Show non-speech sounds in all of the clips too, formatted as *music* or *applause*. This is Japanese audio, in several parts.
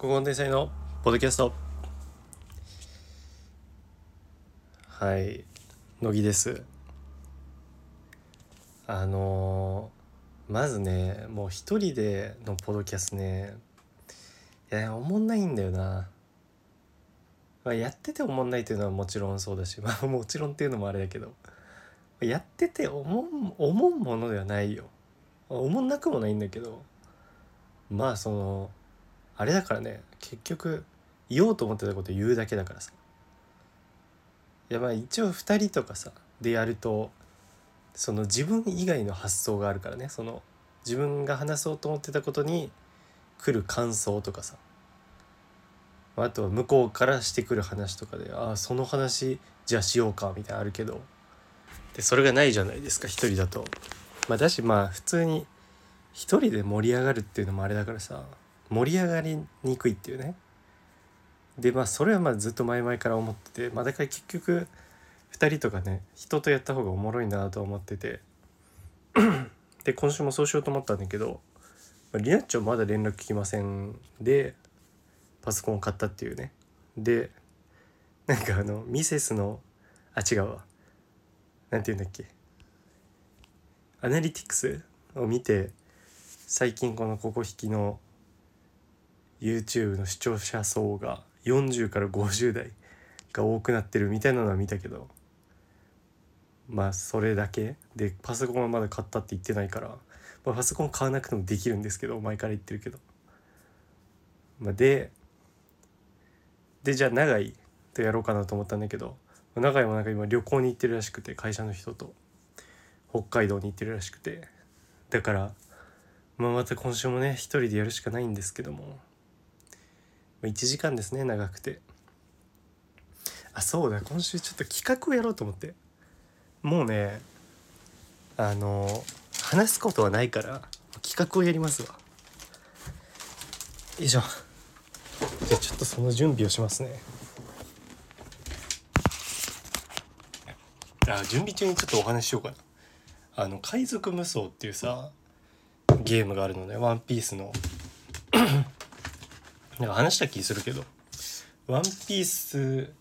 古今天才のポッドキャスト。はい。乃木です。あのーまずねもう一人でのポッドキャストねいやおもんないんだよな、まあ、やってておもんないっていうのはもちろんそうだし *laughs* まあもちろんっていうのもあれだけど。やってて思ん思うものではないよ。思んなくもないんだけど。まあそのあれだからね結局言おうと思ってたこと言うだけだからさ。いやまあ一応2人とかさでやるとその自分以外の発想があるからね。その自分が話そうと思ってたことに来る感想とかさ。あとは向こうからしてくる話とかでああその話じゃあしようかみたいなあるけど。でそれがないじゃないですか一人だと。まあだしまあ普通に一人で盛り上がるっていうのもあれだからさ。盛り上がりにくいっていうね。でまあそれはまあずっと前々から思っててまあだから結局2人とかね人とやった方がおもろいなと思ってて。*clears throat* で今週もそうしようと思ったんだけど、まあ、リナッチョまだ連絡来ませんでパソコンを買ったっていうね。でなんかあのミセスのあ違うわ。なんて言うんだっけ。アナリティクスを見て最近このここ引きの YouTube の視聴者層が40から50代が多くなってるみたいなのは見たけどまあそれだけでパソコンはまだ買ったって言ってないから、まあ、パソコン買わなくてもできるんですけど前から言ってるけど、まあ、ででじゃあ長井とやろうかなと思ったんだけど長井もなんか今旅行に行ってるらしくて会社の人と。北海道に行ってるらしくて。だからまあまた今週もね一人でやるしかないんですけども。1時間ですね長くて。あそうだ今週ちょっと企画をやろうと思って。もうねあの話すことはないから企画をやりますわ。よいしょじゃあちょっとその準備をしますね。あ準備中にちょっとお話ししようかな。あの海賊無双っていうさゲームがあるのねワンピースの。なんか話した気するけど「ワンピース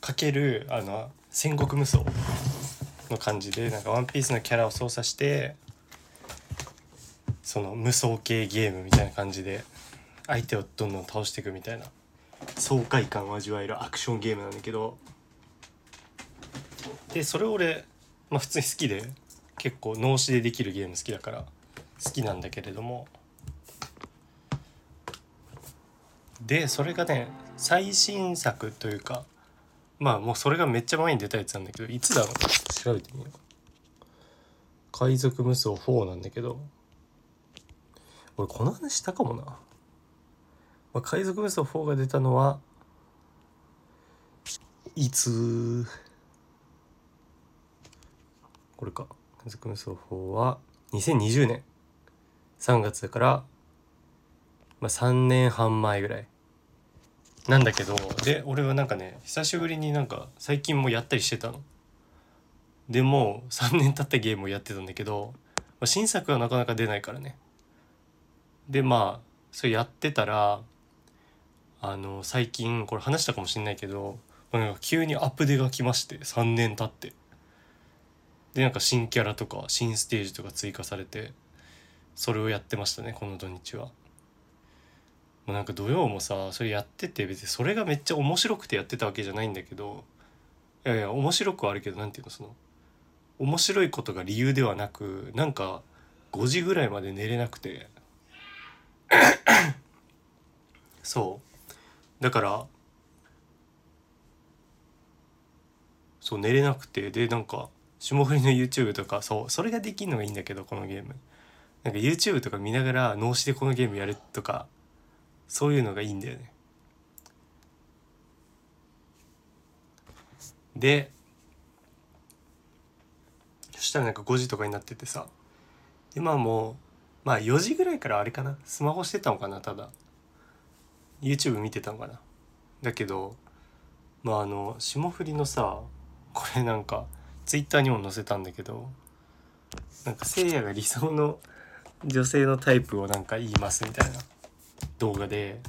かけるあの戦国無双の感じでなんかワンピースのキャラを操作してその無双系ゲームみたいな感じで相手をどんどん倒していくみたいな爽快感を味わえるアクションゲームなんだけどでそれ俺、まあ、普通に好きで結構脳死でできるゲーム好きだから好きなんだけれどもでそれがね最新作というかまあもうそれがめっちゃ前に出たやつなんだけどいつだろう？調べてみよう。海賊無双4なんだけど。俺この話したかもな、まあ、海賊無双4が出たのはいつ？これか。海賊無双4は2020年3月だから、まあ、3年半前ぐらい。なんだけどで俺はなんかね久しぶりになんか最近もやったりしてたの。でもう3年経ったゲームをやってたんだけど、まあ、新作はなかなか出ないからね。でまあそれやってたらあの最近これ話したかもしんないけどなんか急にアップデが来まして3年経ってでなんか新キャラとか新ステージとか追加されてそれをやってましたねこの土日は。もうなんか土曜もさそれやってて別にそれがめっちゃ面白くてやってたわけじゃないんだけどいやいや面白くはあるけど何ていうのその面白いことが理由ではなくなんか5時ぐらいまで寝れなくて。*coughs* そう。だからそう寝れなくてでなんか霜降りの YouTube とかそうそれができるのがいいんだけどこのゲーム。なんか YouTube とか見ながら脳死でこのゲームやるとかそういうのがいいんだよね。でそしたらなんか5時とかになっててさ。でまあもうまあ4時ぐらいからあれかな。スマホしてたのかなただ。YouTube 見てたのかな。だけどまああの霜降りのさこれなんか Twitter にも載せたんだけどなんかせいやが理想の女性のタイプをなんか言いますみたいな。動画で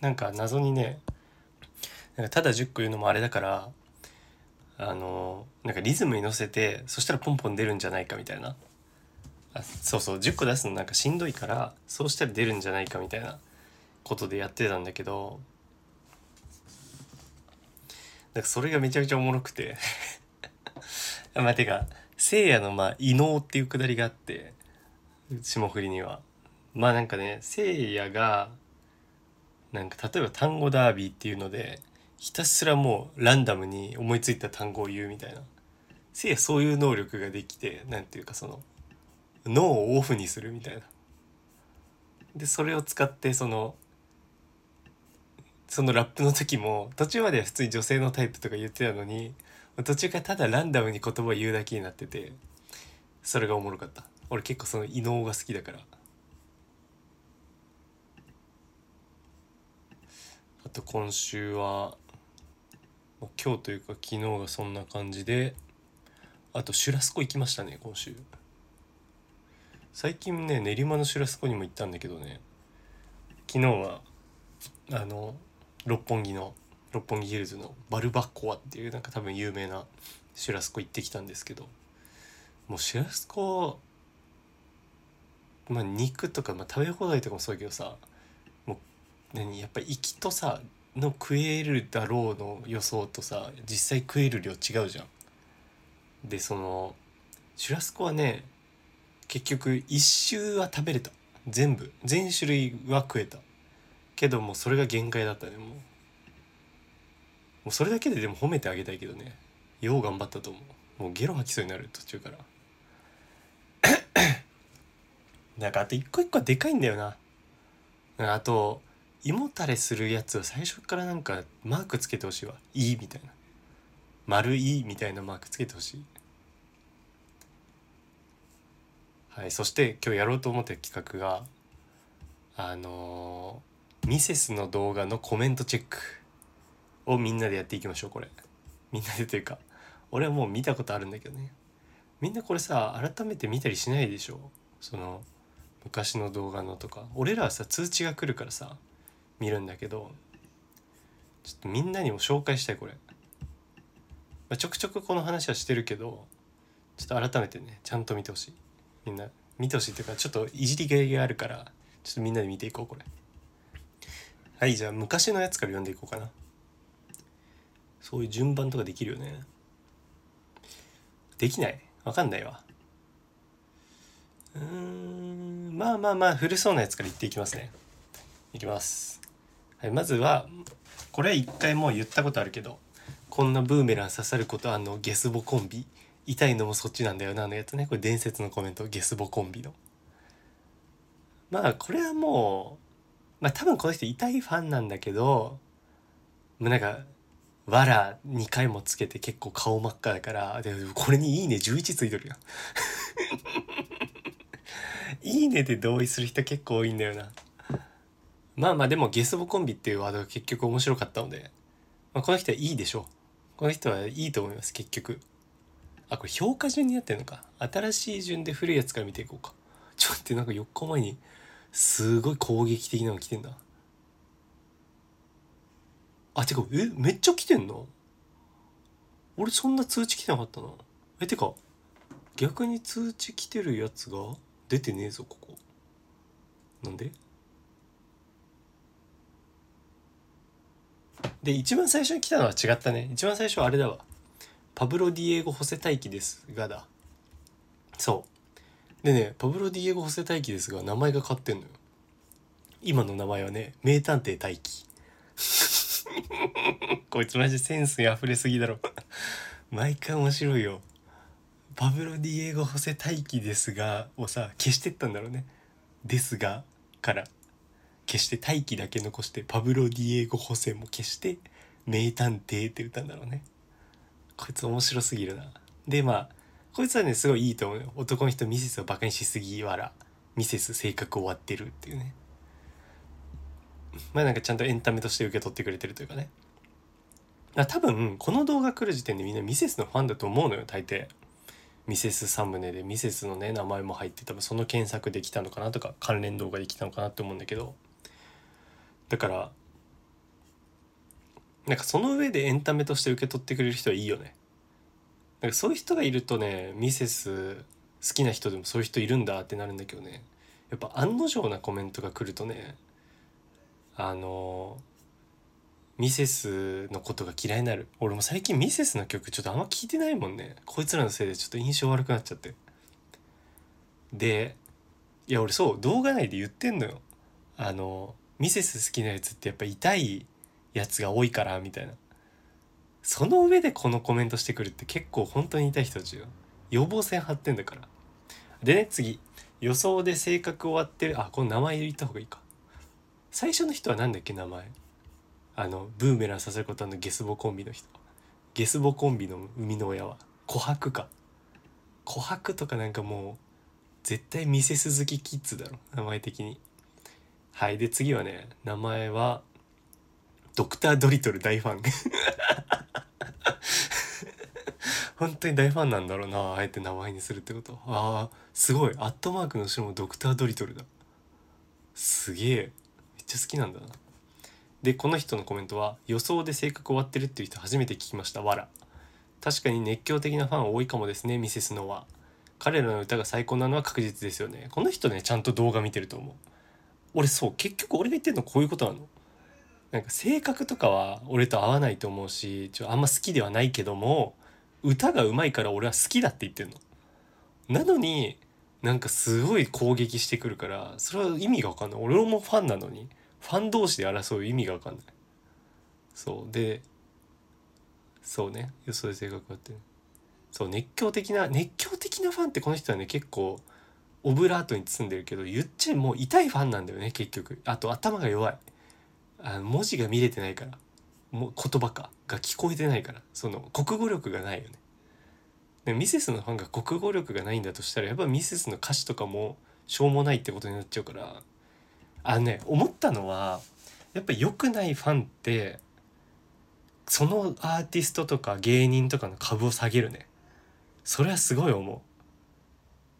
なんか謎にねなんかただ10個言うのもあれだからあのなんかリズムに乗せてそしたらポンポン出るんじゃないかみたいな。あそうそう10個出すのなんかしんどいからそうしたら出るんじゃないかみたいなことでやってたんだけどなんかそれがめちゃめちゃおもろくて。ま *laughs* あてかせいやのまあ異能っていうくだりがあって霜降りには。まあなんかねせいやがなんか例えば単語ダービーっていうのでひたすらもうランダムに思いついた単語を言うみたいな。せいやそういう能力ができてなんていうかその脳をオフにするみたいな。でそれを使ってそのそのラップの時も途中までは普通に女性のタイプとか言ってたのに途中からただランダムに言葉を言うだけになっててそれがおもろかった。俺結構その異能が好きだから。あと今週は今日というか昨日がそんな感じであとシュラスコ行きましたね今週。最近ね練馬のシュラスコにも行ったんだけどね。昨日はあの六本木の六本木ヒルズのバルバッコアっていうなんか多分有名なシュラスコ行ってきたんですけど。もうシュラスコまあ肉とか、まあ、食べ放題とかもそうだけどさ何やっぱ行きとさの食えるだろうの予想とさ実際食える量違うじゃん。でそのシュラスコはね結局一周は食べれた。全部。全種類は食えた。けどもそれが限界だったねもう。もうそれだけででも褒めてあげたいけどね。よう頑張ったと思う。もうゲロ吐きそうになる途中から。*clears throat* なんかあと一個一個はでかいんだよな。あと胃もたれするやつは最初からなんかマークつけてほしいわ「いい」みたいな「丸い」みたいなマークつけてほしい。はいそして今日やろうと思ってる企画があのー、ミセスの動画のコメントチェックをみんなでやっていきましょうこれ。みんなでというか俺はもう見たことあるんだけどね。みんなこれさ改めて見たりしないでしょ？その昔の動画のとか。俺らはさ通知が来るからさ見るんだけどちょっとみんなにも紹介したいこれ、まあ、ちょくちょくこの話はしてるけどちょっと改めてねちゃんと見てほしい。みんな見てほしいっていうかちょっといじりがいがあるからちょっとみんなで見ていこうこれ。はいじゃあ昔のやつから読んでいこうかな。そういう順番とかできるよね。できない？わかんないわ。うーんまあまあまあ古そうなやつから言っていきますね。いきます。はいまずはこれは一回もう言ったことあるけどこんなブーメラン刺さることあのゲスボコンビ。痛いのもそっちなんだよなのやつね。これ伝説のコメントゲスボコンビの。まあこれはもうまあ多分この人痛いファンなんだけどもうなんかわら2回もつけて結構顔真っ赤だからでこれに「いいね」11ついてるやん。*laughs* いいねで同意する人結構多いんだよな。まあまあでもゲスボコンビっていうワードが結局面白かったので、まあ、この人はいいでしょう。この人はいいと思います結局。あこれ評価順にやってるのか。新しい順で古いやつから見ていこうか。ちょっと待ってなんか4日前にすごい攻撃的なの来てんだ。あてかえめっちゃ来てんの？俺そんな通知来てなかったな。えてか逆に通知来てるやつが出てねえぞここ。なんで？で一番最初に来たのは違ったね。一番最初はあれだわ。パブロ・ディエゴ・ホセ大輝ですがだ。そう。でねパブロ・ディエゴ・ホセ大輝ですが名前が変わってんのよ。今の名前はね名探偵大輝 *laughs* こいつマジセンスに溢れすぎだろ。毎回面白いよ。パブロ・ディエゴ・ホセ大輝ですがをさ消してったんだろうね。ですがから。消して大輝だけ残してパブロ・ディエゴ・ホセも消して名探偵って歌うんだろうね。こいつ面白すぎるな。でまあこいつはねすごいいいと思うよ。男の人ミセスをバカにしすぎわらミセス性格終わってるっていうね。まあなんかちゃんとエンタメとして受け取ってくれてるというかね。多分この動画来る時点でみんなミセスのファンだと思うのよ大抵。ミセスサムネでミセスのね名前も入って多分その検索できたのかなとか関連動画できたのかなって思うんだけど。だからなんかその上でエンタメとして受け取ってくれる人はいいよね。なんかそういう人がいるとねミセス好きな人でもそういう人いるんだってなるんだけどね。やっぱ案の定なコメントが来るとねあのミセスのことが嫌いになる。俺も最近ミセスの曲ちょっとあんま聞いてないもんね。こいつらのせいでちょっと印象悪くなっちゃって。でいや俺そう動画内で言ってんのよ。あのミセス好きなやつってやっぱ痛いやつが多いからみたいな。その上でこのコメントしてくるって結構本当に痛い人たちよ。予防線張ってんだから。でね次。予想で性格終わってる。あこの名前言った方がいいか。最初の人は何だっけ名前。あのブーメランさせることのゲスボコンビの人。ゲスボコンビの生みの親は。琥珀か。琥珀とかなんかもう絶対ミセス好きキッズだろ。名前的に。はいで次はね名前はドクター・ドリトル大ファン。*laughs* 本当に大ファンなんだろうなあえて名前にするってこと。ああすごい。アットマークの人もドクター・ドリトルだ。すげえ。めっちゃ好きなんだな。でこの人のコメントは「予想で性格終わってるっていう人初めて聞きました。わら」確かに熱狂的なファン多いかもですねミセスノは。彼らの歌が最高なのは確実ですよね。この人ねちゃんと動画見てると思う。俺そう結局俺が言ってるのこういうことなの。なんか性格とかは俺と合わないと思うしちょあんま好きではないけども歌がうまいから俺は好きだって言ってんの。なのになんかすごい攻撃してくるからそれは意味が分かんない。俺もファンなのにファン同士で争う意味が分かんない。そうでそうね。予想で性格があって。そう熱狂的な熱狂的なファンってこの人はね結構オブラートに包んでるけど言っちゃもう痛いファンなんだよね結局。あと頭が弱い。あの文字が見れてないから。もう言葉か。が聞こえてないから。その国語力がないよね。でミセスのファンが国語力がないんだとしたらやっぱミセスの歌詞とかもしょうもないってことになっちゃうから。あのね思ったのはやっぱ良くないファンってそのアーティストとか芸人とかの株を下げるね。それはすごい思う。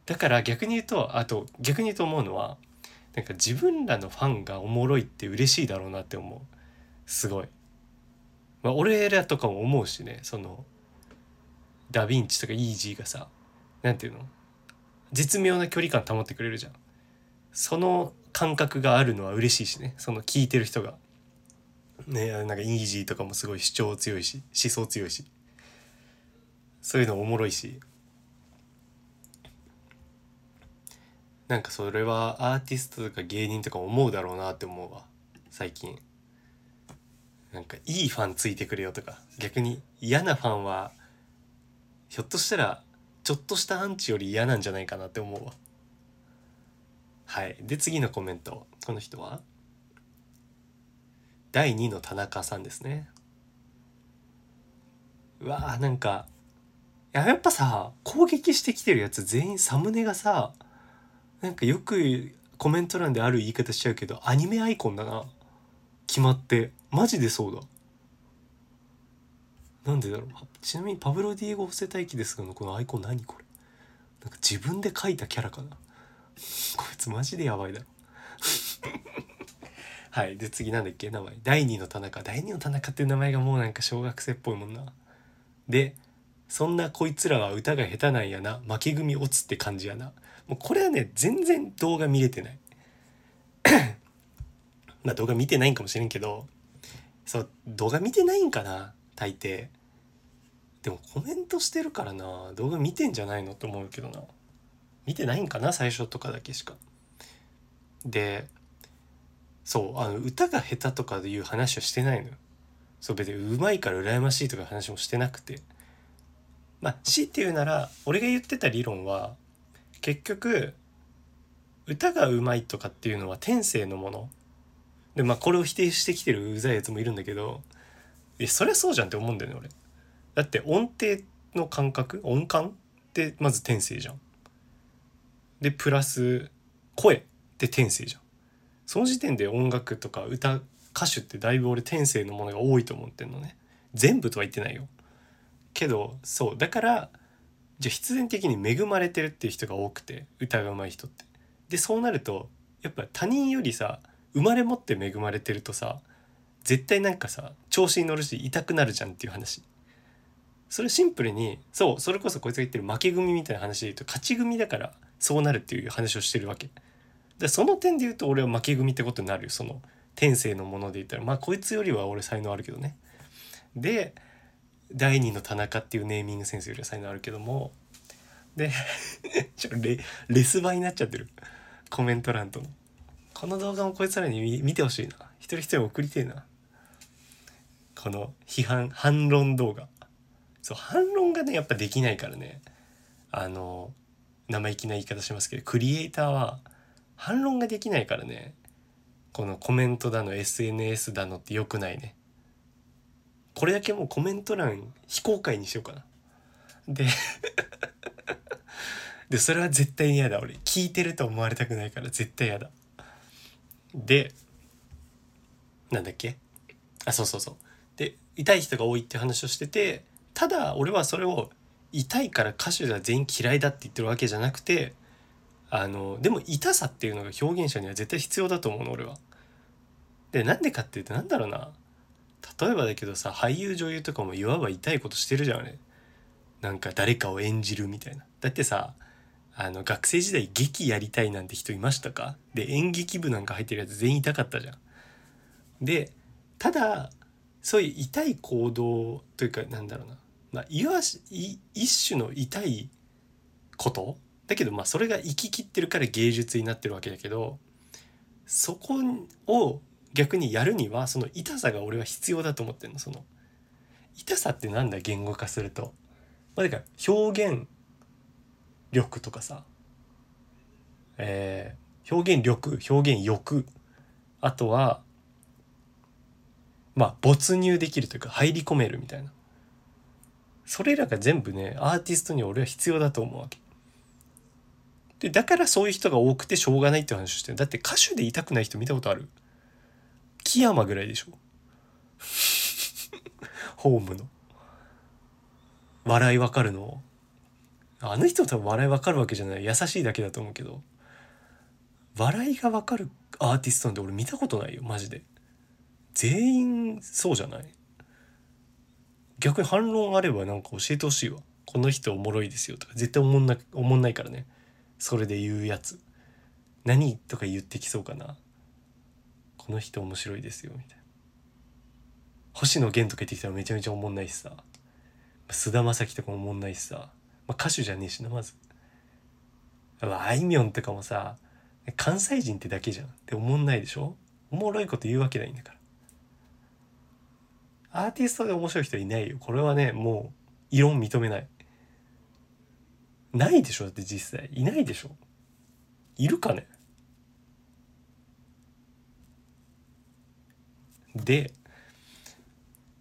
だから逆に言うとあと逆に言うと思うのはなんか自分らのファンがおもろいって嬉しいだろうなって思う。すごい。まあ、俺らとかも思うしねそのダ・ヴィンチとかイージーがさ何て言うの？絶妙な距離感保ってくれるじゃん。その感覚があるのは嬉しいしね。その聞いてる人が。ねなんかイージーとかもすごい主張強いし思想強いし。そういうのおもろいし。なんかそれはアーティストとか芸人とか思うだろうなって思うわ。最近。なんかいいファンついてくれよとか。逆に嫌なファンはひょっとしたらちょっとしたアンチより嫌なんじゃないかなって思うわ。はい。で次のコメント。この人は？第2の田中さんですね。うわーなんかやっぱさ攻撃してきてるやつ全員サムネがさなんかよくコメント欄である言い方しちゃうけどアニメアイコンだな。決まって。マジでそうだ。なんでだろう。ちなみにパブロ・ディエゴ・伏せ待機ですがのこのアイコン何これ。なんか自分で描いたキャラかな。*laughs* こいつマジでやばいだろ。*laughs* はい。で次なんだっけ？名前。第2の田中。第2の田中っていう名前がもうなんか小学生っぽいもんな。でそんなこいつらは歌が下手なんやな。負け組落つって感じやな。もうこれはね全然動画見れてない。*coughs* まあ動画見てないんかもしれんけどそう動画見てないんかな大抵。でもコメントしてるからな。動画見てんじゃないのと思うけどな。見てないんかな最初とかだけしか。でそうあの歌が下手とかでいう話はしてないのよ。そう別にうまいから羨ましいとか話もしてなくて。まあ強いて言うなら俺が言ってた理論は結局歌がうまいとかっていうのは天性のもの。でまあこれを否定してきてるうざいやつもいるんだけどいやそりゃそうじゃんって思うんだよね俺。だって音程の感覚音感ってまず天性じゃん。でプラス声って天性じゃん。その時点で音楽とか歌歌手ってだいぶ俺天性のものが多いと思ってんのね。全部とは言ってないよ。けどそう。だからじゃあ必然的に恵まれてるっていう人が多くて歌が上手い人って。でそうなるとやっぱ他人よりさ生まれ持って恵まれてるとさ絶対なんかさ調子に乗るし痛くなるじゃんっていう話。それシンプルにそうそれこそこいつが言ってる負け組みたいな話で言うと勝ち組だからそうなるっていう話をしてるわけ。でその点で言うと俺は負け組ってことになるよ。その天性のもので言ったら。まあこいつよりは俺才能あるけどね。で第二の田中っていうネーミングセンスよりは才能あるけども。で *laughs* ちょレレスバになっちゃってる。コメント欄との。この動画もこいつらに見見てほしいな。一人一人送りてえな。この批判反論動画。そう反論がねやっぱできないからね。あの生意気な言い方しますけどクリエイターは反論ができないからね。このコメントだの SNS だのって良くないね。これだけもうコメント欄非公開にしようかな。ででそれは絶対に嫌だ俺。聞いてると思われたくないから絶対嫌だ。でなんだっけ？あそうそうそう。で痛い人が多いって話をしててただ俺はそれを痛いから歌手では全員嫌いだって言ってるわけじゃなくてあのでも痛さっていうのが表現者には絶対必要だと思うの俺は。でなんでかっていうとなんだろうな。例えばだけどさ俳優女優とかもいわば痛いことしてるじゃんあれ。なんか誰かを演じるみたいな。だってさあの学生時代劇やりたいなんて人いましたか？で演劇部なんか入ってるやつ全員痛かったじゃん。でただそういう痛い行動というかなんだろうな、まあ、いわし一種の痛いこと？だけどまあそれが生ききってるから芸術になってるわけだけどそこを逆にやるにはその痛さが俺は必要だと思ってるのその。痛さってなんだ言語化すると。まあ、だから表現力とかさ、えー、表現力表現欲。あとはまあ没入できるというか入り込めるみたいな。それらが全部ねアーティストに俺は必要だと思うわけ。でだからそういう人が多くてしょうがないって話してる。だって歌手で痛くない人見たことある？木山ぐらいでしょ？*laughs* ホームの。笑いわかるの？あの人多分笑いわかるわけじゃない。優しいだけだと思うけど。笑いがわかるアーティストなんて俺見たことないよ。マジで。全員そうじゃない？逆に反論あればなんか教えてほしいわ。この人おもろいですよとか。絶対おもんなおもんないからね。それで言うやつ。何とか言ってきそうかな。この人面白いですよみたいな星野源とか言ってきたらめちゃめちゃおもんないしさ菅田将暉とかもおもんないしさまあ、歌手じゃねえしなまず。あいみょんとかもさ関西人ってだけじゃん。って思んないでしょ？おもろいこと言うわけないんだから。アーティストで面白い人いないよ。これはねもう異論認めない。ないでしょ？だって実際。いないでしょ？いるかね？で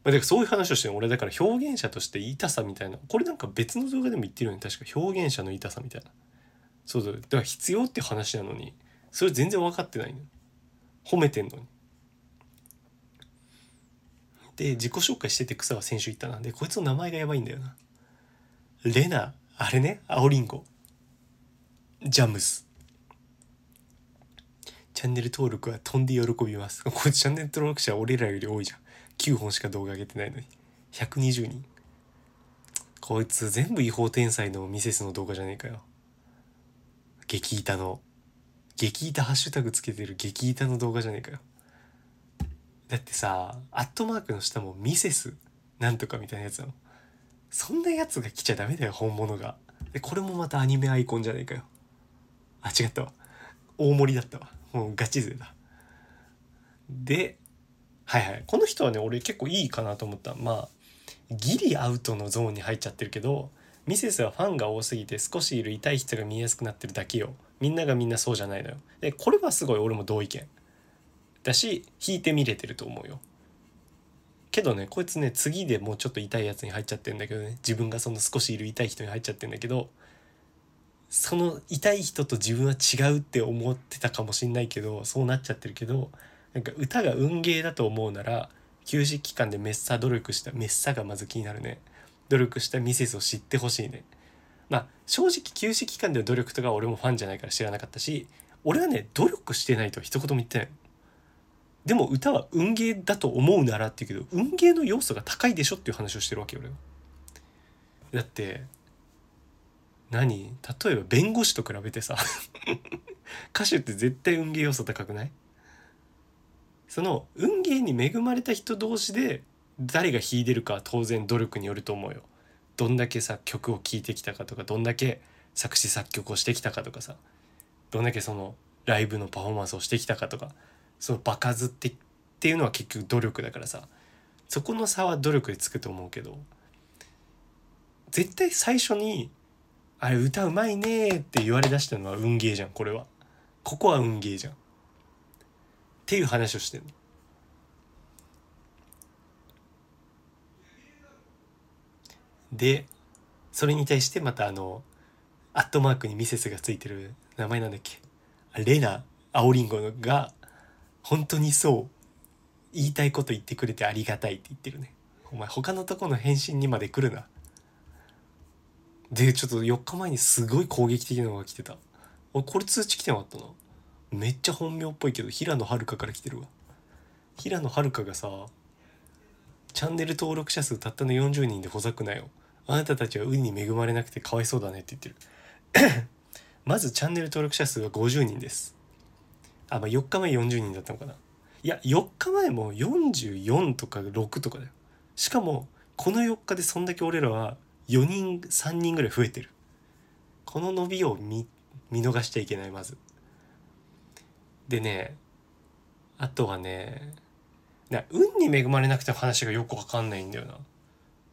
まあ、だからそういう話をして俺だから表現者として痛さみたいなこれなんか別の動画でも言ってるよね。確か表現者の痛さみたいな。そうだだから必要って話なのにそれ全然分かってないの褒めてんのに。で自己紹介してて草は先週言ったな。でこいつの名前がやばいんだよな。レナあれね青りんごジャムス。チャンネル登録は飛んで喜びます。*laughs* こチャンネル登録者は俺らより多いじゃん。9本しか動画上げてないのに。120人。こいつ全部違法天才のミセスの動画じゃねえかよ。激板の。激板ハッシュタグつけてる激板の動画じゃねえかよ。だってさアットマークの下もミセスなんとかみたいなやつなの。そんなやつが来ちゃダメだよ本物が。でこれもまたアニメアイコンじゃねえかよ。あ違ったわ。大盛りだったわ。もうガチ勢だ。ではいはい。この人はね俺結構いいかなと思った。まあギリアウトのゾーンに入っちゃってるけどミセスはファンが多すぎて少しいる痛い人が見えやすくなってるだけよ。みんながみんなそうじゃないのよ。でこれはすごい俺も同意見。だし引いてみれてると思うよ。けどねこいつね次でもうちょっと痛いやつに入っちゃってるんだけどね。自分がその少しいる痛い人に入っちゃってるんだけどその痛い人と自分は違うって思ってたかもしんないけどそうなっちゃってるけどなんか歌が運ゲーだと思うなら休止期間でメッサ努力したメッサがまず気になるね。努力したミセスを知ってほしいね。まあ正直休止期間での努力とか俺もファンじゃないから知らなかったし俺はね努力してないと一言も言ってない。でも歌は運ゲーだと思うならって言うけど運ゲーの要素が高いでしょっていう話をしてるわけよ俺は。だって何？例えば弁護士と比べてさ。*laughs* 歌手って絶対運ゲー要素高くない？その運ゲーに恵まれた人同士で誰が弾いてるかは当然努力によると思うよ。どんだけさ曲を聴いてきたかとかどんだけ作詞作曲をしてきたかとかさ。どんだけそのライブのパフォーマンスをしてきたかとか。その場数ってっていうのは結局努力だからさ。そこの差は努力でつくと思うけど。絶対最初に「あれ歌うまいね」って言われだしたのは運ゲーじゃんこれは。ここは運ゲーじゃん。っていう話をしてるの。でそれに対してまたあのアットマークにミセスがついてる名前なんだっけ。レナ青りんごが本当にそう言いたいこと言ってくれてありがたいって言ってるね。お前他のとこの返信にまで来るな。でちょっと4日前にすごい攻撃的なのが来てた。俺これ通知来てなかったな。めっちゃ本名っぽいけど平野遥から来てるわ。平野遥がさチャンネル登録者数たったの40人でほざくなよ。あなたたちは運に恵まれなくてかわいそうだねって言ってる。*coughs* まずチャンネル登録者数は50人です。あまあ4日前40人だったのかな。いや4日前も44とか6とかだよ。しかもこの4日でそんだけ俺らは4人3人ぐらい増えてる。この伸びを見見逃しちゃいけないまず。でねあとはね運に恵まれなくても話がよくわかんないんだよな。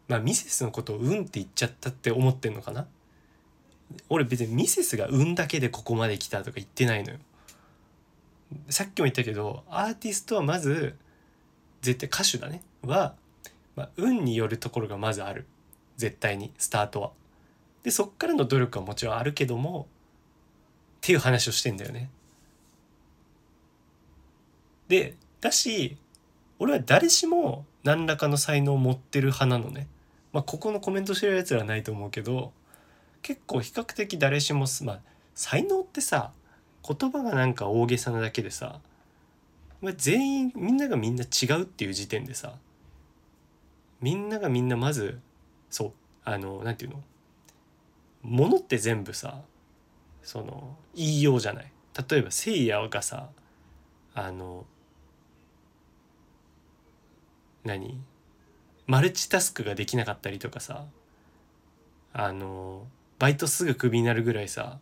まあミセスのことを運って言っちゃったって思ってんのかな。俺別にミセスが運だけでここまで来たとか言ってないのよ。さっきも言ったけどアーティストはまず絶対歌手だね。は、まあ、運によるところがまずある。絶対にスタートは。でそっからの努力はもちろんあるけどもっていう話をしてんだよね。でだし俺は誰しも何らかの才能を持ってる派なのね。まあここのコメントしてるやつらはないと思うけど結構比較的誰しもまあ才能ってさ言葉がなんか大げさなだけでさ、まあ、全員みんながみんな違うっていう時点でさみんながみんなまずそう。あの何て言うの？ものって全部さその言いようじゃない。例えばせいやがさあの何？マルチタスクができなかったりとかさあのバイトすぐクビになるぐらいさ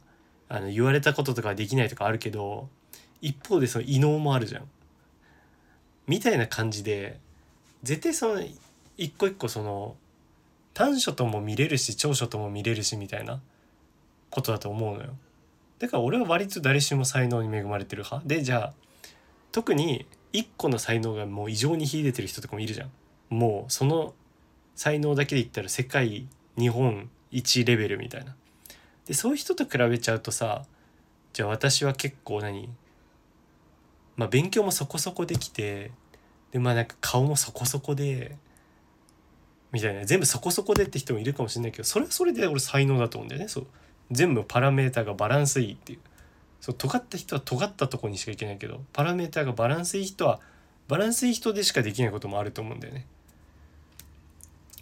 あの言われたこととかできないとかあるけど一方でその異能もあるじゃん。みたいな感じで絶対その一個一個その短所とも見れるし長所とも見れるしみたいなことだと思うのよ。だから俺は割と誰しも才能に恵まれてる派でじゃあ特に一個の才能がもう異常に秀でてる人とかもいるじゃん。もうその才能だけで言ったら世界日本一レベルみたいな。でそういう人と比べちゃうとさじゃあ私は結構何？まあ勉強もそこそこできてでまあなんか顔もそこそこでみたいな全部そこそこでって人もいるかもしれないけどそれはそれで俺才能だと思うんだよねそう全部パラメーターがバランスいいっていうそう尖った人は尖ったとこにしかいけないけどパラメーターがバランスいい人はバランスいい人でしかできないこともあると思うんだよね。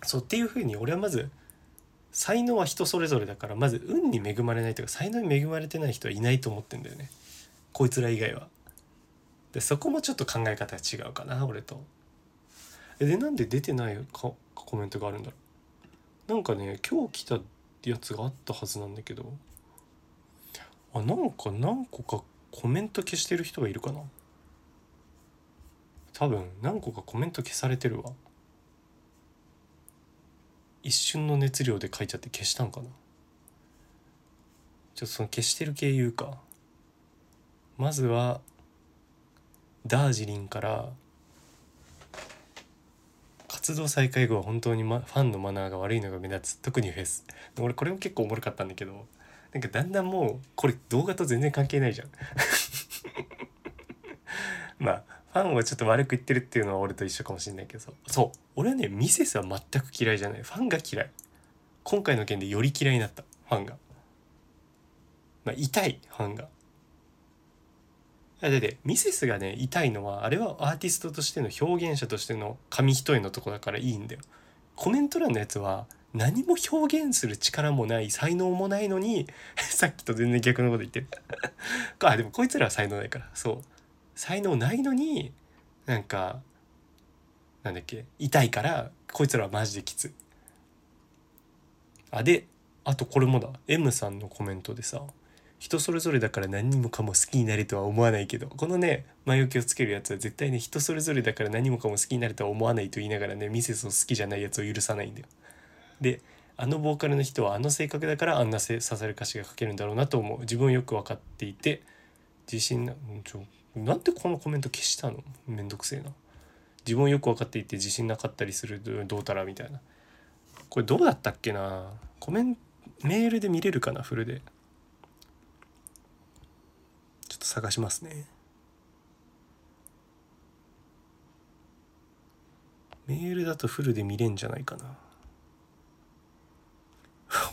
そうっていうふうに俺はまず才能は人それぞれだからまず運に恵まれないというか才能に恵まれてない人はいないと思ってんだよねこいつら以外は。でそこもちょっと考え方が違うかな俺と。でなんで出てないかコメントがあるんだろう。なんかね今日来たやつがあったはずなんだけど。あなんか何個かコメント消してる人がいるかな。多分何個かコメント消されてるわ。一瞬の熱量で書いちゃって消したんかな。ちょっとその消してる系言うか。まずはダージリンから活動再開後は本当に、ま、ファンのマナーが悪いのが目立つ。特にフェス。俺これも結構おもろかったんだけど。なんかだんだんもうこれ動画と全然関係ないじゃん。*laughs* まあファンはちょっと悪く言ってるっていうのは俺と一緒かもしれないけどそう。俺はねミセスは全く嫌いじゃない。ファンが嫌い。今回の件でより嫌いになった。ファンが。まあ痛い。ファンが。だってミセスがね痛いのはあれはアーティストとしての表現者としての紙一重のとこだからいいんだよ。コメント欄のやつは何も表現する力もない才能もないのに *laughs* さっきと全然逆のこと言ってる。*laughs* あでもこいつらは才能ないから。そう。才能ないのになんかなんだっけ痛いからこいつらはマジできつい。あであとこれもだ。M さんのコメントでさ人それぞれだから何もかも好きになれとは思わないけどこのね前置きをつけるやつは絶対ね人それぞれだから何もかも好きになれとは思わないと言いながらねミセスを好きじゃないやつを許さないんだよ。であのボーカルの人はあの性格だからあんな刺さる歌詞が書けるんだろうなと思う。自分よく分かっていて自信なちょなんでこのコメント消したの？めんどくせえな。自分よく分かっていて自信なかったりするどうたらみたいな。これどうだったっけな？コメンメールで見れるかな？フルで。探しますね。メールだとフルで見れんじゃないかな。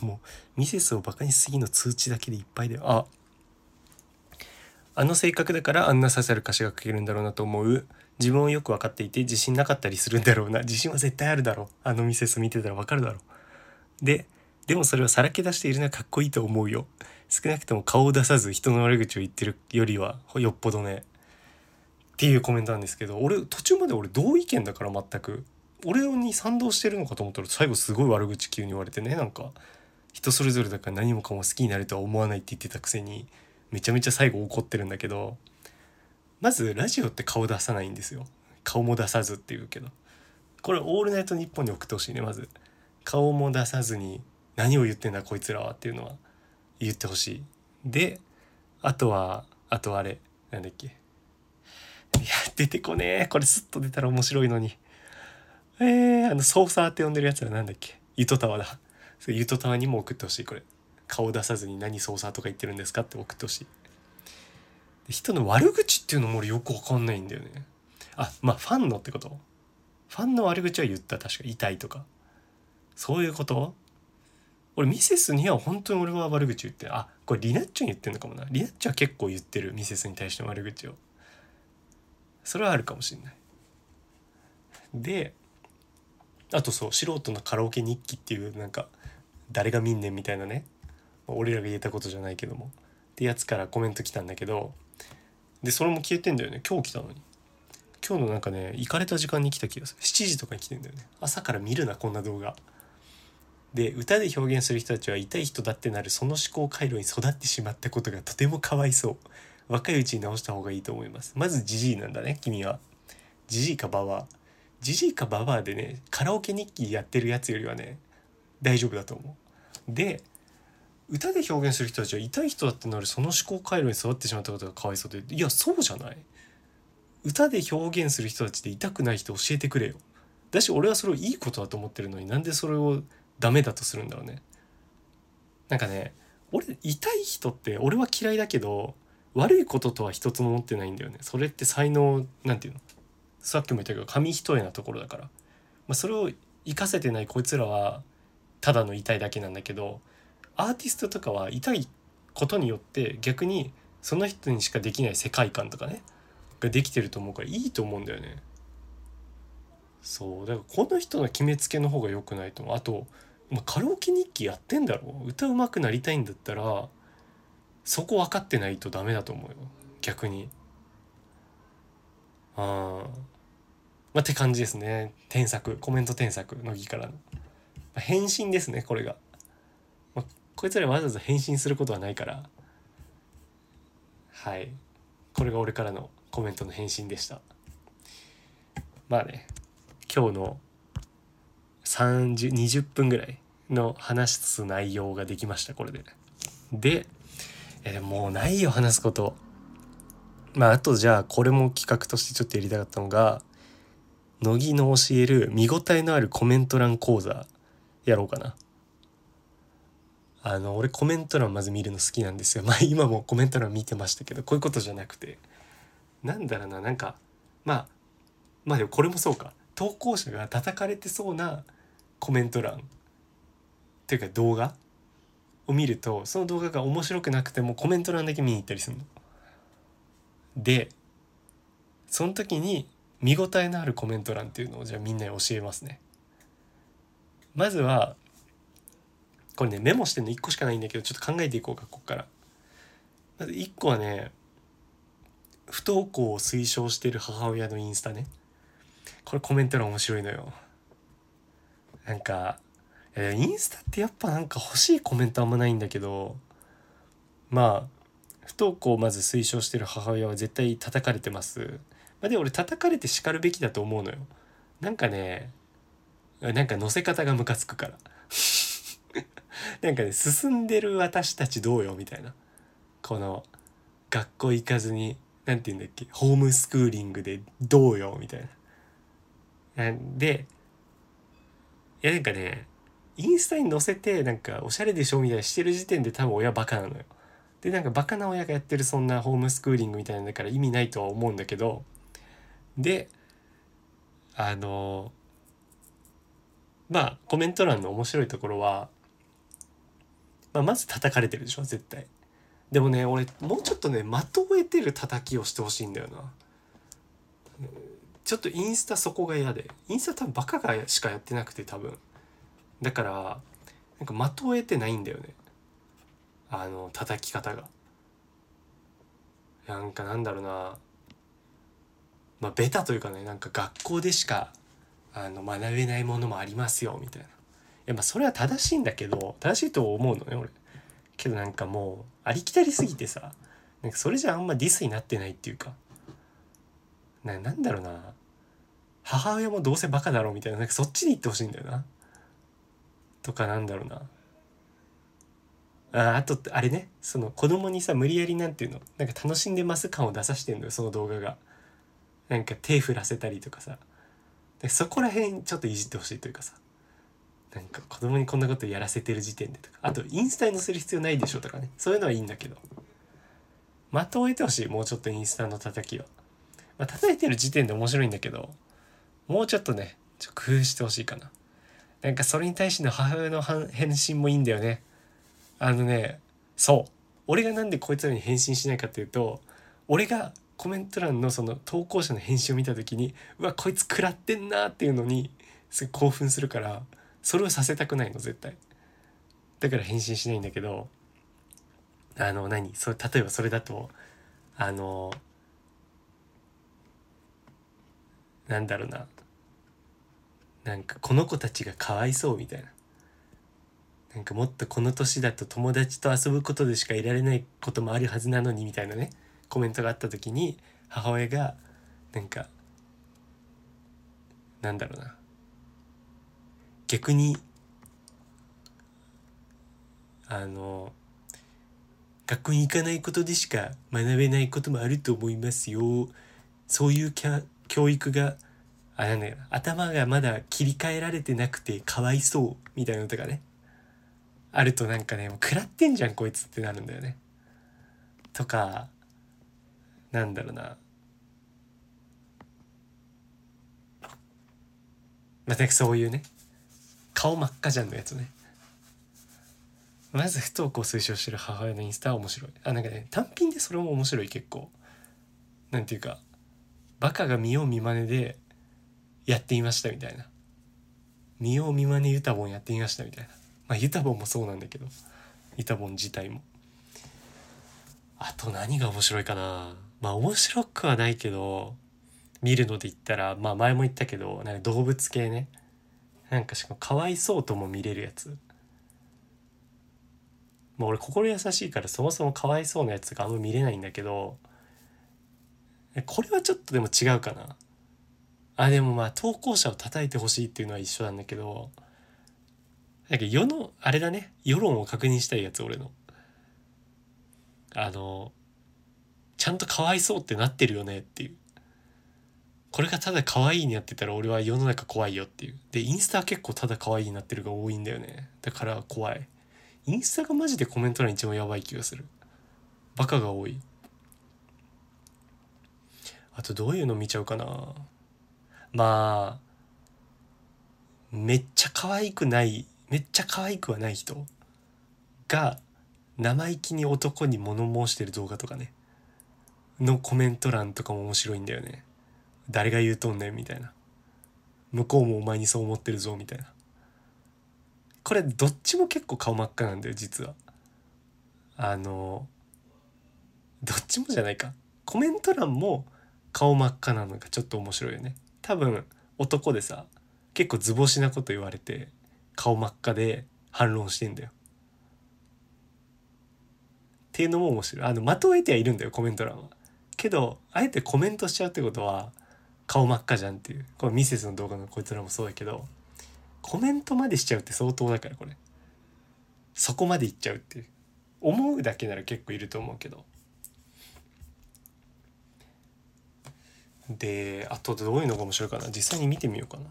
*laughs* もうミセスをバカにしすぎの通知だけでいっぱいだよ。あ。あの性格だからあんな刺さる歌詞が書けるんだろうなと思う。自分をよく分かっていて自信なかったりするんだろうな。自信は絶対あるだろう。あのミセス見てたら分かるだろう。ででもそれをさらけ出しているのはかっこいいと思うよ。少なくとも顔を出さず人の悪口を言ってるよりはよっぽどね。っていうコメントなんですけど俺途中まで俺同意見だから全く。俺に賛同してるのかと思ったら最後すごい悪口急に言われてね。なんか人それぞれだから何もかも好きになるとは思わないって言ってたくせにめちゃめちゃ最後怒ってるんだけどまずラジオって顔出さないんですよ。顔も出さずっていうけど。これ「オールナイトニッポン」に送ってほしいねまず。顔も出さずに何を言ってんだこいつらはっていうのは。言ってほしい。であとはあとあれ。なんだっけ。いや出てこねえ。これスッと出たら面白いのに。えー、あのソーサーって呼んでるやつらなんだっけ。ゆとたわだ。それゆとたわにも送ってほしいこれ。顔出さずに何ソーサーとか言ってるんですかって送ってほしい。人の悪口っていうのも俺よくわかんないんだよね。あまあファンのってこと。ファンの悪口は言った確か。痛いとか。そういうこと俺ミセスには本当に俺は悪口言ってあこれリナッチョに言ってんのかもな。リナッチョは結構言ってるミセスに対しての悪口を。それはあるかもしんない。であとそう素人のカラオケ日記っていうなんか誰が見んねんみたいなね。俺らが言えたことじゃないけども。ってやつからコメント来たんだけど。でそれも消えてんだよね。今日来たのに。今日のなんかね行かれた時間に来た気がする。7時とかに来てんだよね。朝から見るなこんな動画。で歌で表現する人たちは痛い人だってなるその思考回路に育ってしまったことがとてもかわいそう。若いうちに直した方がいいと思います。まずジジイなんだね君は。ジジイかババア。ジジイかババアでねカラオケ日記やってるやつよりはね大丈夫だと思う。で歌で表現する人たちは痛い人だってなるその思考回路に育ってしまったことがかわいそうで。いやそうじゃない。歌で表現する人たちで痛くない人教えてくれよ。だし俺はそれをいいことだと思ってるのになんでそれをダメだとするんだろうね。なんかね俺痛い人って俺は嫌いだけど悪いこととは一つも思ってないんだよね。それって才能なんていうの？さっきも言ったけど紙一重なところだから、まあ、それを活かせてないこいつらはただの痛いだけなんだけどアーティストとかは痛いことによって逆にその人にしかできない世界観とかねができてると思うからいいと思うんだよね。そう。だからこの人の決めつけの方が良くないと思う。あと、まあ、カラオケ日記やってんだろ？歌うまくなりたいんだったらそこ分かってないとダメだと思うよ。逆に。あまあ、って感じですね。添削。コメント添削乃木からの、まあ、返信ですねこれが。まあこいつらわざわざ返信することはないから。はい。これが俺からのコメントの返信でした。まあね。今日の3020分ぐらいの話す内容ができましたこれで。でえもうないよ話すこと。まああとじゃあこれも企画としてちょっとやりたかったのが乃木の教える見応えのあるコメント欄講座やろうかな。あの俺コメント欄まず見るの好きなんですよ。まあ今もコメント欄見てましたけどこういうことじゃなくて。なんだろうななんかまあまあでもこれもそうか。投稿者が叩かれてそうなコメント欄。っていうか動画を見るとその動画が面白くなくてもコメント欄だけ見に行ったりするの。でその時に見応えのあるコメント欄っていうのをじゃあみんなに教えますね。まずはこれねメモしてるの1個しかないんだけどちょっと考えていこうかここから。まず1個はね不登校を推奨してる母親のインスタね。これコメント欄面白いのよ。なんかインスタってやっぱなんか欲しいコメントあんまないんだけどまあ不登校をまず推奨してる母親は絶対叩かれてます。まあ、で俺叩かれて叱るべきだと思うのよ。なんかねなんか乗せ方がムカつくから *laughs* なんかね進んでる私たちどうよみたいなこの学校行かずに何て言うんだっけホームスクーリングでどうよみたいな。でいやなんかねインスタに載せてなんかおしゃれでしょみたいなしてる時点で多分親バカなのよ。でなんかバカな親がやってるそんなホームスクーリングみたいなんだから意味ないとは思うんだけどであのまあコメント欄の面白いところは、まあ、まず叩かれてるでしょ絶対。でもね俺もうちょっとね的を得てる叩きをしてほしいんだよな。ちょっとインスタそこが嫌で。インスタ多分バカがしかやってなくて多分。だからなんか的を得てないんだよね。あの叩き方が。なんかなんだろうな。まあベタというかねなんか学校でしかあの学べないものもありますよみたいな。いやまあそれは正しいんだけど正しいと思うのね俺。けどなんかもうありきたりすぎてさなんかそれじゃあんまディスになってないっていうか。ななんだろうな。母親もどうせバカだろうみたいななんかそっちに行ってほしいんだよな。とかなんだろうな。ああとあれね。その子供にさ無理やりなんていうのなんか楽しんでます感を出さしてんのよその動画が。なんか手振らせたりとかさ。でそこら辺ちょっといじってほしいというかさ。なんか子供にこんなことやらせてる時点でとか。あとインスタに載せる必要ないでしょとかね。そういうのはいいんだけど。的を得てほしいもうちょっとインスタの叩きは、まあ、叩いてる時点で面白いんだけど。もうちょっとねちょ工夫してほしいかな。なんかそれに対しての母親の返信もいいんだよね。あのねそう。俺がなんでこいつらに返信しないかっていうと俺がコメント欄のその投稿者の返信を見た時にうわこいつ食らってんなっていうのにすごい興奮するからそれをさせたくないの絶対。だから返信しないんだけどあの何？それ例えばそれだとあのなんだろうな。なんかこの子たちがかわいそうみたいな。なんかもっとこの年だと友達と遊ぶことでしかいられないこともあるはずなのにみたいなね。コメントがあった時に母親がなんかなんだろうな。逆にあの学校に行かないことでしか学べないこともあると思いますよ。そういう教育があなんだよ頭がまだ切り替えられてなくてかわいそうみたいなのとかね。あるとなんかねもう食らってんじゃんこいつってなるんだよね。とかなんだろうな。またそういうね顔真っ赤じゃんのやつね。まず不登校推奨してる母親のインスタは面白い。あなんかね単品でそれも面白い結構。なんていうかバカが見よう見まねでやっていましたみたいな。見よう見まねユタボンやってみましたみたいな。まあユタボンもそうなんだけど。ユタボン自体も。あと何が面白いかな。まあ面白くはないけど見るので言ったらまあ前も言ったけどなんか動物系ね。なんかしかもかわいそうとも見れるやつ。まあ俺心優しいからそもそもかわいそうなやつがあんま見れないんだけど。これはちょっとでも違うかな。あでもまあ投稿者を叩いてほしいっていうのは一緒なんだけどなんか世のあれだね。世論を確認したいやつ俺の。あのちゃんとかわいそうってなってるよねっていう。これがただ可愛いになってたら俺は世の中怖いよっていう。でインスタは結構ただ可愛いになってるが多いんだよね。だから怖い。インスタがマジでコメント欄一番やばい気がする。バカが多い。あとどういうの見ちゃうかな。まあめっちゃ可愛くないめっちゃ可愛くはない人が生意気に男に物申してる動画とかね。のコメント欄とかも面白いんだよね。誰が言うとんねんみたいな。向こうもお前にそう思ってるぞみたいな。これどっちも結構顔真っ赤なんだよ実は。あのどっちもじゃないか。コメント欄も顔真っ赤なのがちょっと面白いよね。多分男でさ結構図星なこと言われて顔真っ赤で反論してんだよ。っていうのも面白い。あの的を得てはいるんだよコメント欄は。けどあえてコメントしちゃうってことは顔真っ赤じゃんっていう。このミセスの動画のこいつらもそうだけどコメントまでしちゃうって相当だからこれ。そこまでいっちゃうっていう。思うだけなら結構いると思うけど。であとどういうのが面白いかな。実際に見てみようかな。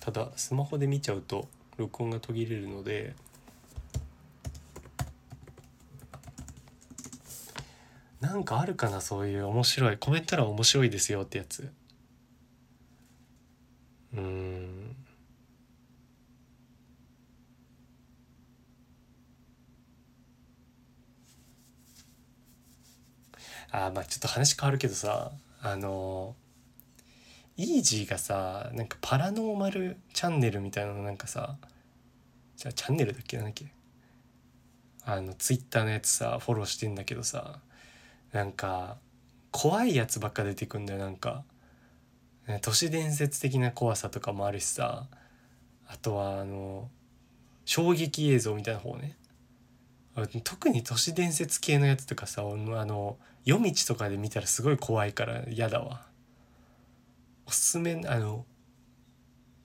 ただスマホで見ちゃうと録音が途切れるので。なんかあるかなそういう面白いコメント欄面白いですよってやつ。うん。あまあちょっと話変わるけどさあのイージーがさなんかパラノーマルチャンネルみたいなのなんかさじゃあチャンネルだっけ？なんだっけ？あのツイッターのやつさフォローしてんだけどさなんか怖いやつばっか出てくんだよなんか。都市伝説的な怖さとかもあるしさあとはあの衝撃映像みたいな方ね。特に都市伝説系のやつとかさあの夜道とかで見たらすごい怖いから嫌だわ。おすすめあの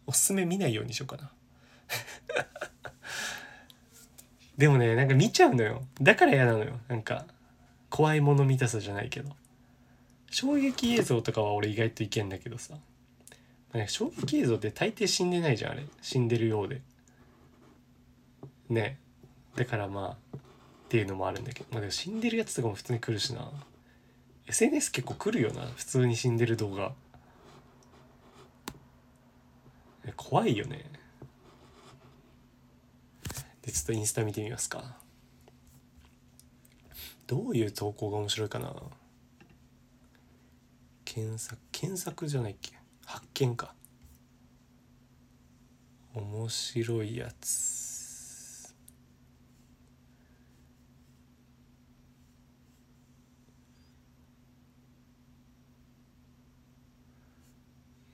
おすすめ見ないようにしようかな。*laughs* でもねなんか見ちゃうのよ。だから嫌なのよ。なんか怖いもの見たさじゃないけど。衝撃映像とかは俺意外といけんだけどさ。衝撃映像って大抵死んでないじゃんあれ。死んでるようで。ね。だからまあっていうのもあるんだけど。まあでも死んでるやつとかも普通に来るしな。SNS 結構来るよな普通に死んでる動画。怖いよね。でちょっとインスタ見てみますか。どういう投稿が面白いかな。検索検索じゃないっけ。発見か。面白いやつ。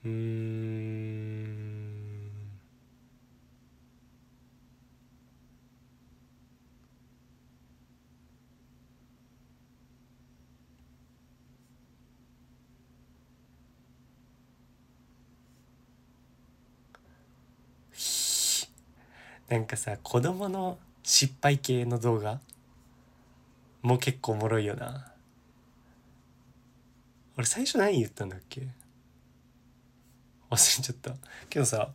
うん。なんかさ子供の失敗系の動画？も結構おもろいよな。俺最初何言ったんだっけ？忘れちゃったけどさ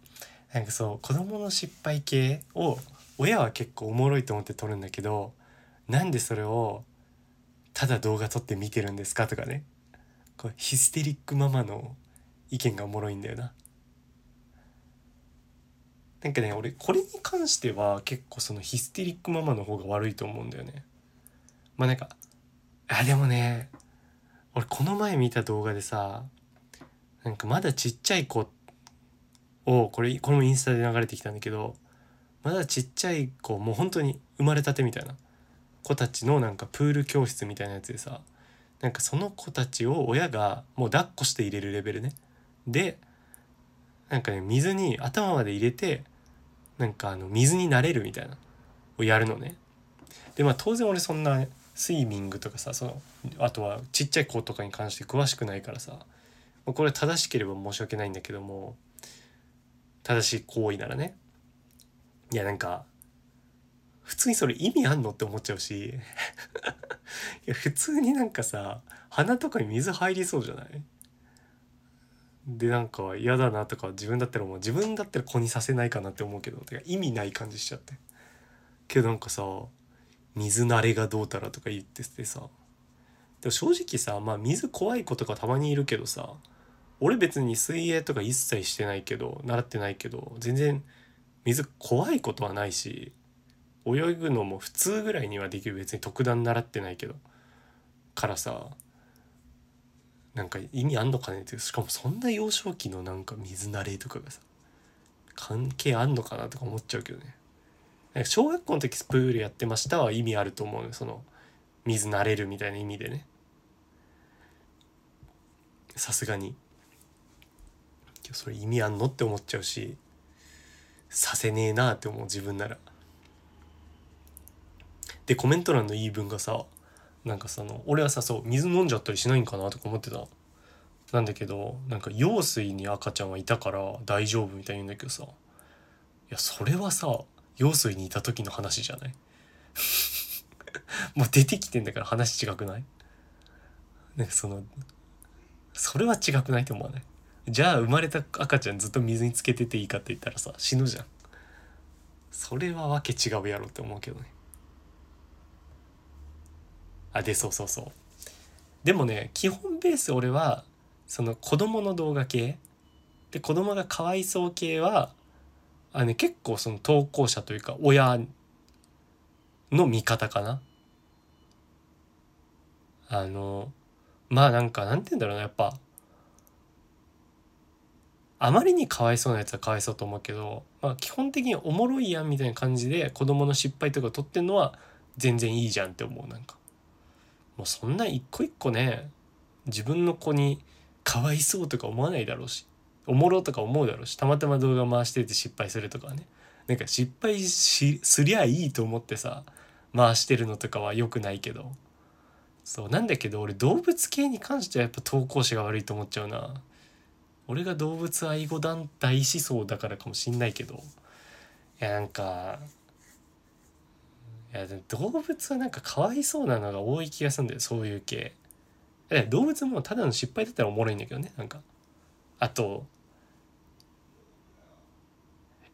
なんかそう子供の失敗系を親は結構おもろいと思って撮るんだけどなんでそれをただ動画撮って見てるんですかとかねこうヒステリックママの意見がおもろいんだよな。なんかね俺これに関しては結構そのヒステリックママの方が悪いと思うんだよね。まあなんかあでもね俺この前見た動画でさなんかまだちっちゃい子をこれこれもインスタで流れてきたんだけどまだちっちゃい子もう本当に生まれたてみたいな子たちのなんかプール教室みたいなやつでさなんかその子たちを親がもう抱っこして入れるレベルね。でなんかね水に頭まで入れてなんかあの水になれるみたいなをやるのね。でまあ当然俺そんなスイミングとかさそのあとはちっちゃい子とかに関して詳しくないからさこれ正しければ申し訳ないんだけども正しい行為ならね。いやなんか普通にそれ意味あんのって思っちゃうし。いや普通になんかさ鼻とかに水入りそうじゃない？でなんか嫌だなとか自分だったらもう自分だったら子にさせないかなって思うけどてか意味ない感じしちゃって。けどなんかさ水慣れがどうたらとか言っててさ。でも正直さまあ水怖い子とかたまにいるけどさ俺別に水泳とか一切してないけど習ってないけど全然水怖いことはないし泳ぐのも普通ぐらいにはできる別に特段習ってないけどからさなんか意味あんのかねってしかもそんな幼少期のなんか水慣れとかがさ関係あんのかなとか思っちゃうけどね。小学校の時スプールやってましたは意味あると思うその水慣れるみたいな意味でね。さすがに。それ意味あんのって思っちゃうしさせねえなって思う自分なら。でコメント欄の言い分がさなんかその俺はさそう水飲んじゃったりしないんかなとか思ってた。なんだけどなんか羊水に赤ちゃんはいたから大丈夫みたいに言うんだけどさ。いやそれはさ羊水にいた時の話じゃない？*laughs* もう出てきてんだから話違くない？なんかそのそれは違くないって思わない？じゃあ生まれた赤ちゃんずっと水につけてていいかって言ったらさ死ぬじゃん。それはわけ違うやろって思うけどね。あでそうそうそう。でもね基本ベース俺はその子供の動画系。で子供がかわいそう系はあ、ね、結構その投稿者というか親の味方かな。あのまあなんかなんて言うんだろうなやっぱあまりにかわいそうなやつはかわいそうと思うけど、まあ、基本的におもろいやんみたいな感じで子供の失敗とか撮ってんのは全然いいじゃんって思うなんか。もうそんな一個一個ね自分の子にかわいそうとか思わないだろうしおもろとか思うだろうしたまたま動画回してて失敗するとかね。なんか失敗しすりゃいいと思ってさ回してるのとかは良くないけど。そうなんだけど俺動物系に関してはやっぱ投稿者が悪いと思っちゃうな。俺が動物愛護団大思想だからかもしんないけどいやなんかいや動物はなんかかわいそうなのが多い気がするんだよそういう系。動物もただの失敗だったらおもろいんだけどねなんか。あと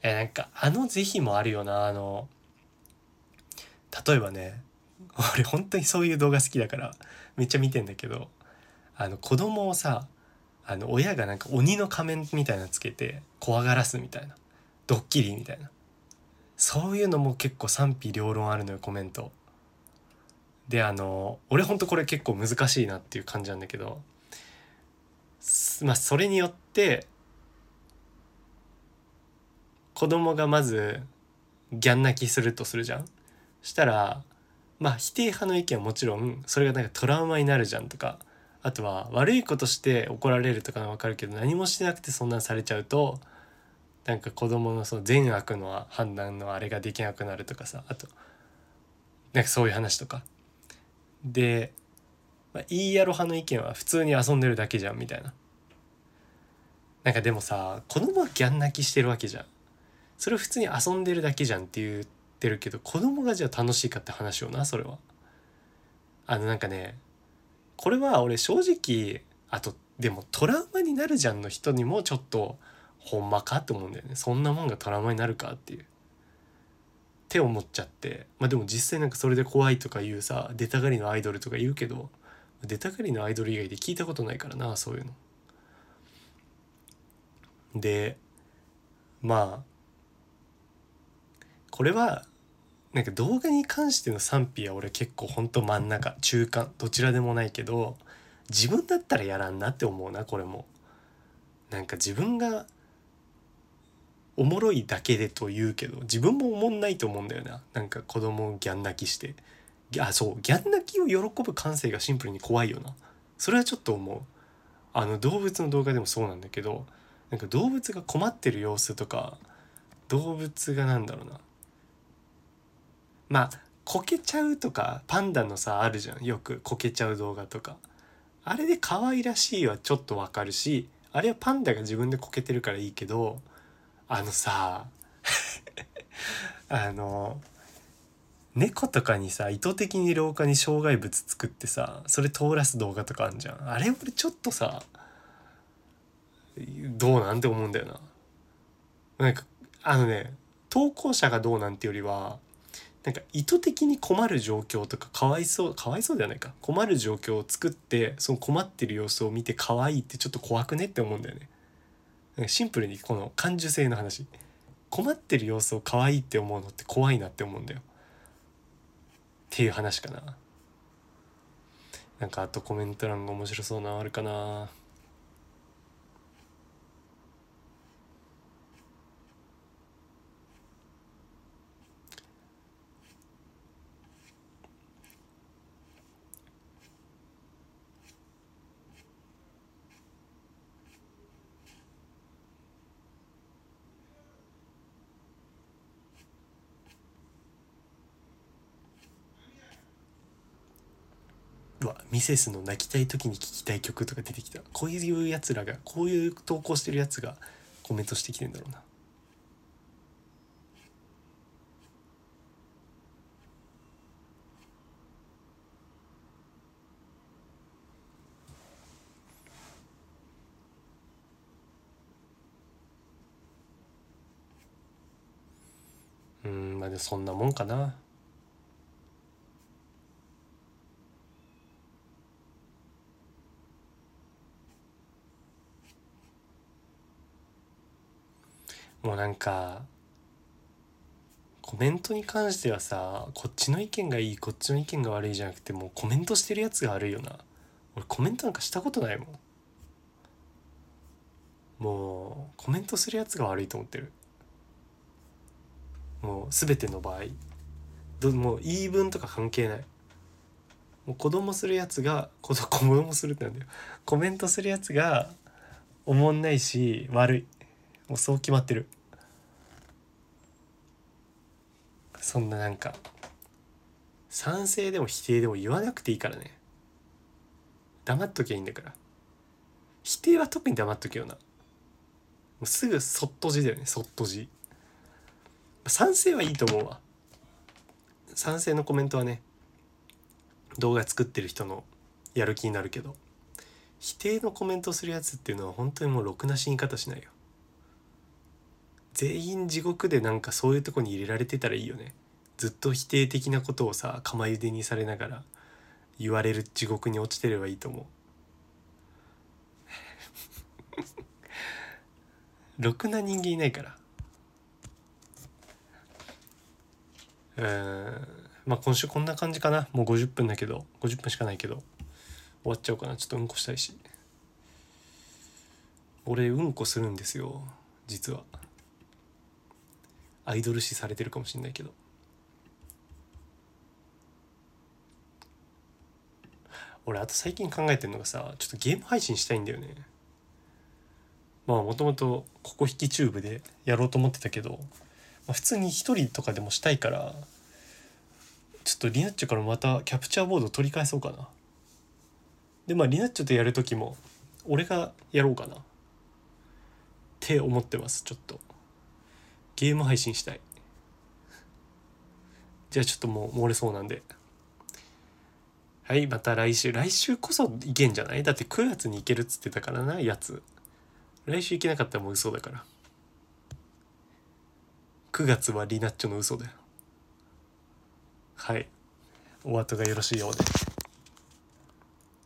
えなんかあの是非もあるよなあの例えばね俺本当にそういう動画好きだからめっちゃ見てんだけどあの子供をさあの親がなんか鬼の仮面みたいなつけて怖がらすみたいな。ドッキリみたいな。そういうのも結構賛否両論あるのよコメント。であの俺ほんとこれ結構難しいなっていう感じなんだけどまあそれによって子供がまずギャン泣きするとするじゃん？したらまあ否定派の意見はもちろんそれがなんかトラウマになるじゃんとかあとは悪いことして怒られるとかわかるけど何もしてなくてそんなんされちゃうとなんか子供のその善悪の判断のあれができなくなるとかさあとなんかそういう話とか。で、まあ、いいやろ派の意見は普通に遊んでるだけじゃんみたいな。なんかでもさ子供はギャン泣きしてるわけじゃん。それ普通に遊んでるだけじゃんって言ってるけど子供がじゃあ楽しいかって話よなそれは。あのなんかねこれは俺正直あとでもトラウマになるじゃんの人にもちょっとほんまかって思うんだよねそんなもんがトラウマになるかっていう。って思っちゃってまあでも実際なんかそれで怖いとかいうさ出たがりのアイドルとかいるけど出たがりのアイドル以外で聞いたことないからなそういうの。でまあこれはなんか動画に関しての賛否は俺結構ほんと真ん中中間どちらでもないけど自分だったらやらんなって思うなこれも。なんか自分がおもろいだけでと言うけど自分もおもんないと思うんだよな。なんか子供をギャン泣きして。あそうギャン泣きを喜ぶ感性がシンプルに怖いよな。それはちょっと思う。あの動物の動画でもそうなんだけどなんか動物が困ってる様子とか動物がなんだろうな。まあこけちゃうとかパンダのさあるじゃん。よくこけちゃう動画とか。あれで可愛らしいはちょっとわかるしあれはパンダが自分でこけてるからいいけどあのさ *laughs* あの猫とかにさ意図的に廊下に障害物作ってさそれ通らす動画とかあんじゃん。あれ俺ちょっとさどうなんて思うんだよな。なんかあのね投稿者がどうなんてよりはなんか意図的に困る状況とかかわいそうかわいそうではないか。困る状況を作ってその困ってる様子を見て可愛いいってちょっと怖くねって思うんだよね。シンプルにこの感受性の話。困ってる様子を可愛いって思うのって怖いなって思うんだよ。っていう話かな。なんかあとコメント欄が面白そうなのあるかな。わミセスの泣きたい時に聴きたい曲とか出てきた。こういうやつらがこういう投稿してるやつがコメントしてきてんだろうな。うんまあでもそんなもんかな。もうなんかコメントに関してはさこっちの意見がいいこっちの意見が悪いじゃなくてもうコメントしてるやつが悪いよな。俺コメントなんかしたことないもん。もうコメントするやつが悪いと思ってる。もう全ての場合。どもう言い分とか関係ない。もう子供するやつが子供するってなんだよ。コメントするやつがおもんないし悪い。もうそう決まってる。そんななんか賛成でも否定でも言わなくていいからね。黙っときゃいいんだから。否定は特に黙っとけよな。もうすぐそっとじだよねそっとじ。賛成はいいと思うわ。賛成のコメントはね動画作ってる人のやる気になるけど否定のコメントするやつっていうのは本当にもうろくな死に方しないよ。全員地獄でなんかそういうとこに入れられてたらいいよね。ずっと否定的なことをさ釜茹でにされながら言われる地獄に落ちてればいいと思う。*laughs* ろくな人間いないから。うん。まあ今週こんな感じかな。もう50分だけど。50分しかないけど。終わっちゃおうかな。ちょっとうんこしたいし。俺うんこするんですよ。実は。アイドル視されてるかもしれないけど。俺あと最近考えてるのがさちょっとゲーム配信したいんだよね。まあもともとここ引きチューブでやろうと思ってたけど、まあ、普通に一人とかでもしたいからちょっとリナッチョからまたキャプチャーボード取り返そうかな。でまあリナッチョとやる時も俺がやろうかな。って思ってますちょっと。ゲーム配信したい。じゃあちょっともう漏れそうなんで。はいまた来週。来週こそ行けんじゃない？だって9月に行けるっつってたからなやつ。来週行けなかったらもう嘘だから。9月はリナッチョの嘘だよはい。お後がよろしいようで。